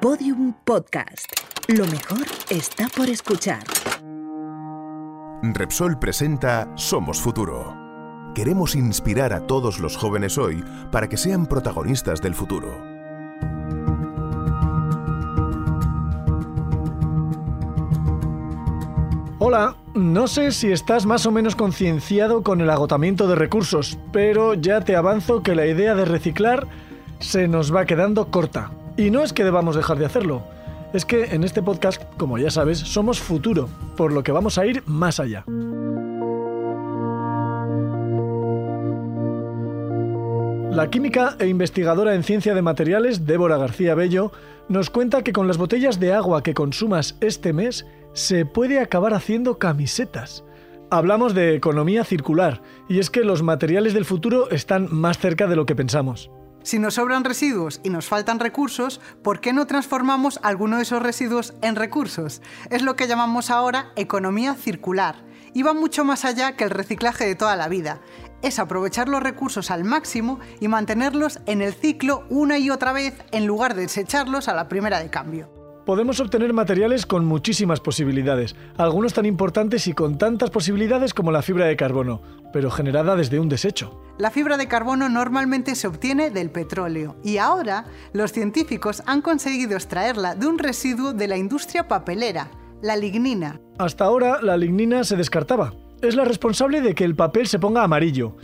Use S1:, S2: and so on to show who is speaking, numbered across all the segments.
S1: Podium Podcast. Lo mejor está por escuchar.
S2: Repsol presenta Somos Futuro. Queremos inspirar a todos los jóvenes hoy para que sean protagonistas del futuro.
S3: Hola, no sé si estás más o menos concienciado con el agotamiento de recursos, pero ya te avanzo que la idea de reciclar se nos va quedando corta. Y no es que debamos dejar de hacerlo, es que en este podcast, como ya sabes, somos futuro, por lo que vamos a ir más allá. La química e investigadora en ciencia de materiales, Débora García Bello, nos cuenta que con las botellas de agua que consumas este mes se puede acabar haciendo camisetas. Hablamos de economía circular, y es que los materiales del futuro están más cerca de lo que pensamos.
S4: Si nos sobran residuos y nos faltan recursos, ¿por qué no transformamos alguno de esos residuos en recursos? Es lo que llamamos ahora economía circular. Y va mucho más allá que el reciclaje de toda la vida. Es aprovechar los recursos al máximo y mantenerlos en el ciclo una y otra vez en lugar de desecharlos a la primera de cambio.
S3: Podemos obtener materiales con muchísimas posibilidades, algunos tan importantes y con tantas posibilidades como la fibra de carbono, pero generada desde un desecho.
S4: La fibra de carbono normalmente se obtiene del petróleo y ahora los científicos han conseguido extraerla de un residuo de la industria papelera, la lignina.
S3: Hasta ahora la lignina se descartaba. Es la responsable de que el papel se ponga amarillo.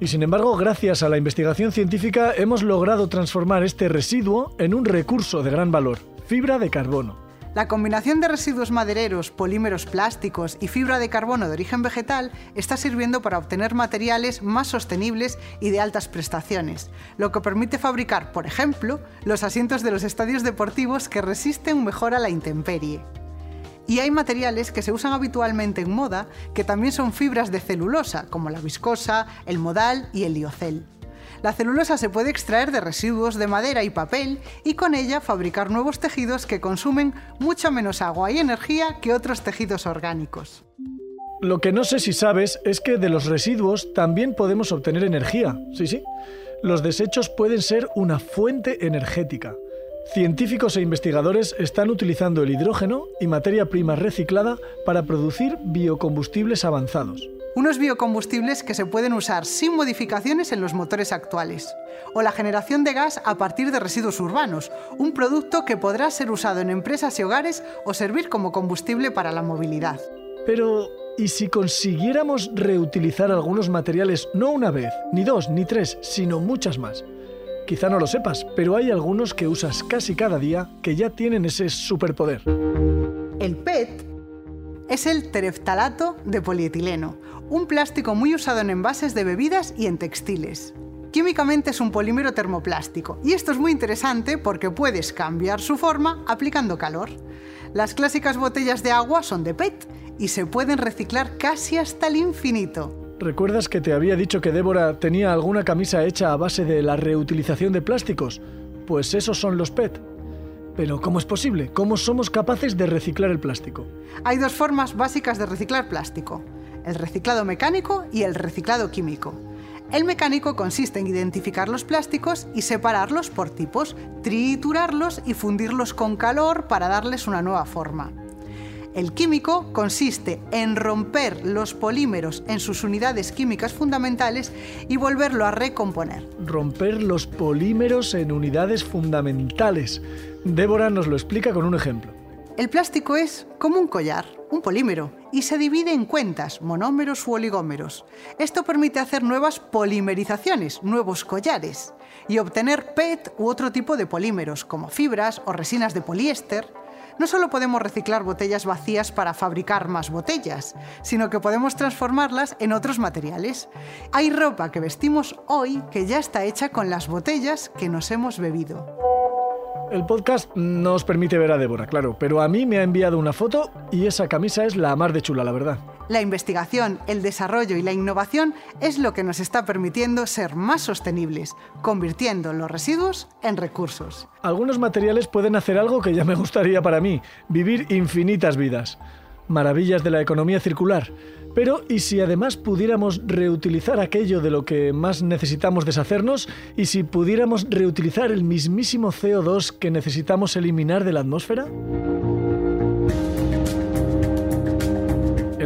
S3: Y sin embargo, gracias a la investigación científica hemos logrado transformar este residuo en un recurso de gran valor fibra de carbono.
S4: La combinación de residuos madereros, polímeros plásticos y fibra de carbono de origen vegetal está sirviendo para obtener materiales más sostenibles y de altas prestaciones, lo que permite fabricar, por ejemplo, los asientos de los estadios deportivos que resisten mejor a la intemperie. Y hay materiales que se usan habitualmente en moda que también son fibras de celulosa, como la viscosa, el modal y el liocel. La celulosa se puede extraer de residuos de madera y papel y con ella fabricar nuevos tejidos que consumen mucha menos agua y energía que otros tejidos orgánicos.
S3: Lo que no sé si sabes es que de los residuos también podemos obtener energía. Sí, sí. Los desechos pueden ser una fuente energética. Científicos e investigadores están utilizando el hidrógeno y materia prima reciclada para producir biocombustibles avanzados
S4: unos biocombustibles que se pueden usar sin modificaciones en los motores actuales, o la generación de gas a partir de residuos urbanos, un producto que podrá ser usado en empresas y hogares o servir como combustible para la movilidad.
S3: Pero, ¿y si consiguiéramos reutilizar algunos materiales no una vez, ni dos, ni tres, sino muchas más? Quizá no lo sepas, pero hay algunos que usas casi cada día que ya tienen ese superpoder.
S4: El PET es el tereftalato de polietileno, un plástico muy usado en envases de bebidas y en textiles. Químicamente es un polímero termoplástico y esto es muy interesante porque puedes cambiar su forma aplicando calor. Las clásicas botellas de agua son de PET y se pueden reciclar casi hasta el infinito.
S3: ¿Recuerdas que te había dicho que Débora tenía alguna camisa hecha a base de la reutilización de plásticos? Pues esos son los PET. Pero ¿cómo es posible? ¿Cómo somos capaces de reciclar el plástico?
S4: Hay dos formas básicas de reciclar plástico el reciclado mecánico y el reciclado químico. El mecánico consiste en identificar los plásticos y separarlos por tipos, triturarlos y fundirlos con calor para darles una nueva forma. El químico consiste en romper los polímeros en sus unidades químicas fundamentales y volverlo a recomponer.
S3: Romper los polímeros en unidades fundamentales. Débora nos lo explica con un ejemplo.
S4: El plástico es como un collar, un polímero, y se divide en cuentas, monómeros u oligómeros. Esto permite hacer nuevas polimerizaciones, nuevos collares, y obtener PET u otro tipo de polímeros, como fibras o resinas de poliéster. No solo podemos reciclar botellas vacías para fabricar más botellas, sino que podemos transformarlas en otros materiales. Hay ropa que vestimos hoy que ya está hecha con las botellas que nos hemos bebido.
S3: El podcast no os permite ver a Débora, claro, pero a mí me ha enviado una foto y esa camisa es la más de chula, la verdad.
S4: La investigación, el desarrollo y la innovación es lo que nos está permitiendo ser más sostenibles, convirtiendo los residuos en recursos.
S3: Algunos materiales pueden hacer algo que ya me gustaría para mí, vivir infinitas vidas. Maravillas de la economía circular. Pero ¿y si además pudiéramos reutilizar aquello de lo que más necesitamos deshacernos? ¿Y si pudiéramos reutilizar el mismísimo CO2 que necesitamos eliminar de la atmósfera?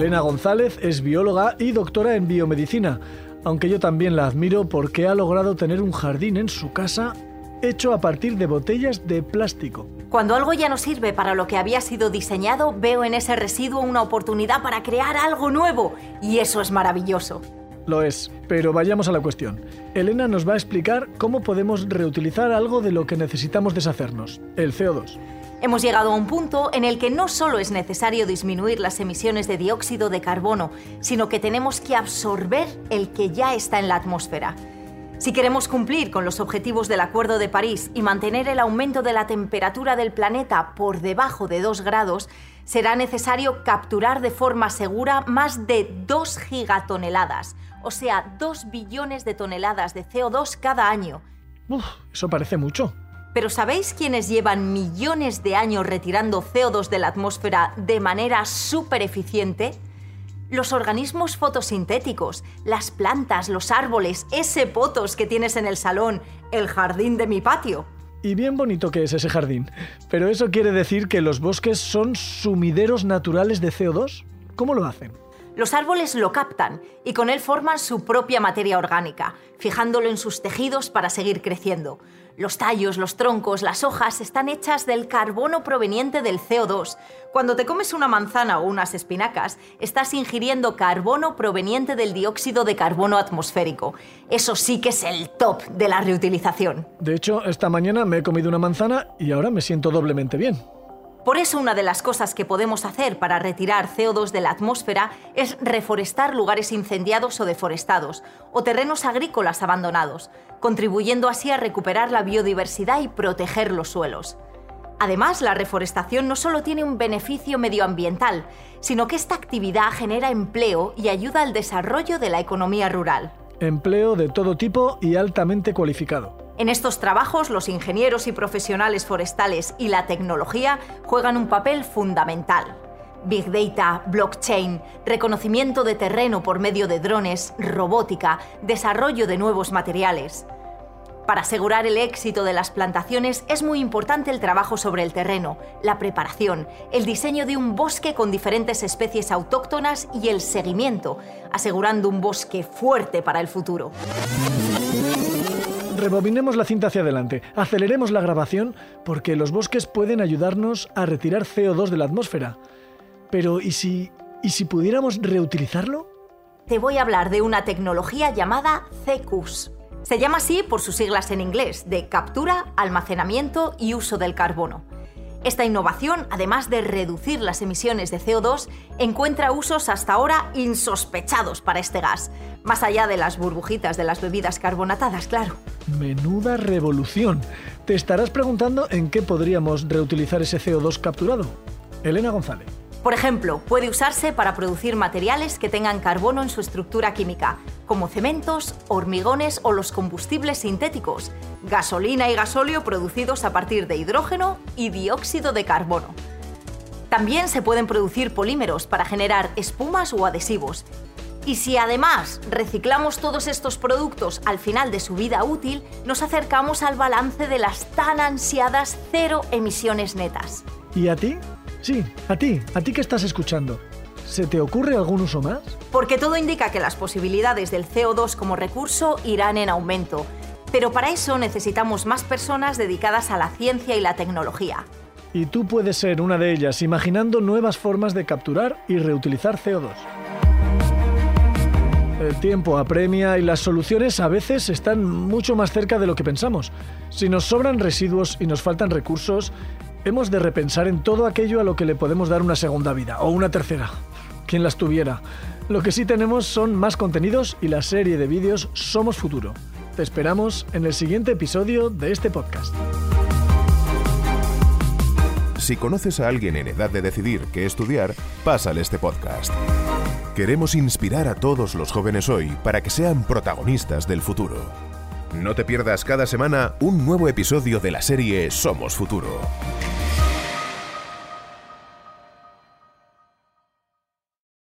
S3: Elena González es bióloga y doctora en biomedicina, aunque yo también la admiro porque ha logrado tener un jardín en su casa hecho a partir de botellas de plástico.
S5: Cuando algo ya no sirve para lo que había sido diseñado, veo en ese residuo una oportunidad para crear algo nuevo, y eso es maravilloso.
S3: Lo es, pero vayamos a la cuestión. Elena nos va a explicar cómo podemos reutilizar algo de lo que necesitamos deshacernos, el CO2.
S5: Hemos llegado a un punto en el que no solo es necesario disminuir las emisiones de dióxido de carbono, sino que tenemos que absorber el que ya está en la atmósfera. Si queremos cumplir con los objetivos del Acuerdo de París y mantener el aumento de la temperatura del planeta por debajo de 2 grados, será necesario capturar de forma segura más de 2 gigatoneladas, o sea, 2 billones de toneladas de CO2 cada año.
S3: Uf, eso parece mucho.
S5: Pero ¿sabéis quiénes llevan millones de años retirando CO2 de la atmósfera de manera súper eficiente? los organismos fotosintéticos, las plantas, los árboles, ese potos que tienes en el salón, el jardín de mi patio.
S3: Y bien bonito que es ese jardín. Pero eso quiere decir que los bosques son sumideros naturales de CO2. ¿Cómo lo hacen?
S5: Los árboles lo captan y con él forman su propia materia orgánica, fijándolo en sus tejidos para seguir creciendo. Los tallos, los troncos, las hojas están hechas del carbono proveniente del CO2. Cuando te comes una manzana o unas espinacas, estás ingiriendo carbono proveniente del dióxido de carbono atmosférico. Eso sí que es el top de la reutilización.
S3: De hecho, esta mañana me he comido una manzana y ahora me siento doblemente bien.
S5: Por eso una de las cosas que podemos hacer para retirar CO2 de la atmósfera es reforestar lugares incendiados o deforestados, o terrenos agrícolas abandonados, contribuyendo así a recuperar la biodiversidad y proteger los suelos. Además, la reforestación no solo tiene un beneficio medioambiental, sino que esta actividad genera empleo y ayuda al desarrollo de la economía rural.
S3: Empleo de todo tipo y altamente cualificado.
S5: En estos trabajos, los ingenieros y profesionales forestales y la tecnología juegan un papel fundamental. Big Data, blockchain, reconocimiento de terreno por medio de drones, robótica, desarrollo de nuevos materiales. Para asegurar el éxito de las plantaciones es muy importante el trabajo sobre el terreno, la preparación, el diseño de un bosque con diferentes especies autóctonas y el seguimiento, asegurando un bosque fuerte para el futuro.
S3: Rebobinemos la cinta hacia adelante, aceleremos la grabación porque los bosques pueden ayudarnos a retirar CO2 de la atmósfera. Pero ¿y si, ¿y si pudiéramos reutilizarlo?
S5: Te voy a hablar de una tecnología llamada CECUS. Se llama así por sus siglas en inglés, de captura, almacenamiento y uso del carbono. Esta innovación, además de reducir las emisiones de CO2, encuentra usos hasta ahora insospechados para este gas, más allá de las burbujitas de las bebidas carbonatadas, claro.
S3: Menuda revolución. Te estarás preguntando en qué podríamos reutilizar ese CO2 capturado. Elena González.
S5: Por ejemplo, puede usarse para producir materiales que tengan carbono en su estructura química, como cementos, hormigones o los combustibles sintéticos, gasolina y gasóleo producidos a partir de hidrógeno y dióxido de carbono. También se pueden producir polímeros para generar espumas o adhesivos. Y si además reciclamos todos estos productos al final de su vida útil, nos acercamos al balance de las tan ansiadas cero emisiones netas.
S3: ¿Y a ti? Sí, a ti, a ti que estás escuchando. ¿Se te ocurre algún uso más?
S5: Porque todo indica que las posibilidades del CO2 como recurso irán en aumento. Pero para eso necesitamos más personas dedicadas a la ciencia y la tecnología.
S3: Y tú puedes ser una de ellas, imaginando nuevas formas de capturar y reutilizar CO2. El tiempo apremia y las soluciones a veces están mucho más cerca de lo que pensamos. Si nos sobran residuos y nos faltan recursos, hemos de repensar en todo aquello a lo que le podemos dar una segunda vida o una tercera. Quien las tuviera. Lo que sí tenemos son más contenidos y la serie de vídeos Somos Futuro. Te esperamos en el siguiente episodio de este podcast.
S2: Si conoces a alguien en edad de decidir qué estudiar, pásale este podcast. Queremos inspirar a todos los jóvenes hoy para que sean protagonistas del futuro. No te pierdas cada semana un nuevo episodio de la serie Somos Futuro.